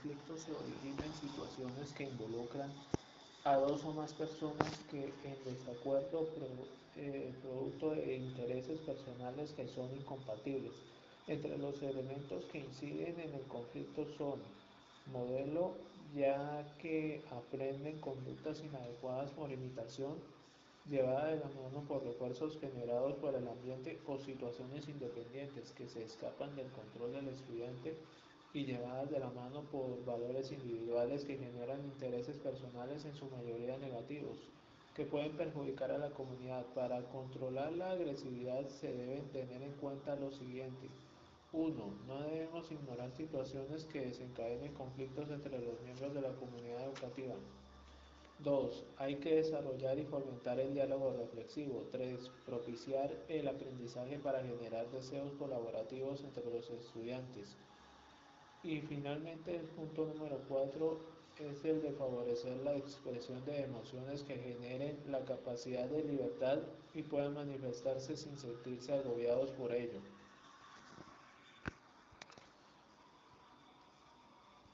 conflicto se origina en situaciones que involucran a dos o más personas que en desacuerdo eh, producto de intereses personales que son incompatibles. Entre los elementos que inciden en el conflicto son modelo, ya que aprenden conductas inadecuadas por imitación, llevada de la mano por refuerzos generados por el ambiente o situaciones independientes que se escapan del control del estudiante y llevadas de la mano por valores individuales que generan intereses personales en su mayoría negativos, que pueden perjudicar a la comunidad. Para controlar la agresividad se deben tener en cuenta lo siguiente. 1. No debemos ignorar situaciones que desencadenen conflictos entre los miembros de la comunidad educativa. 2. Hay que desarrollar y fomentar el diálogo reflexivo. 3. Propiciar el aprendizaje para generar deseos colaborativos entre los estudiantes. Y finalmente el punto número 4 es el de favorecer la expresión de emociones que generen la capacidad de libertad y puedan manifestarse sin sentirse agobiados por ello.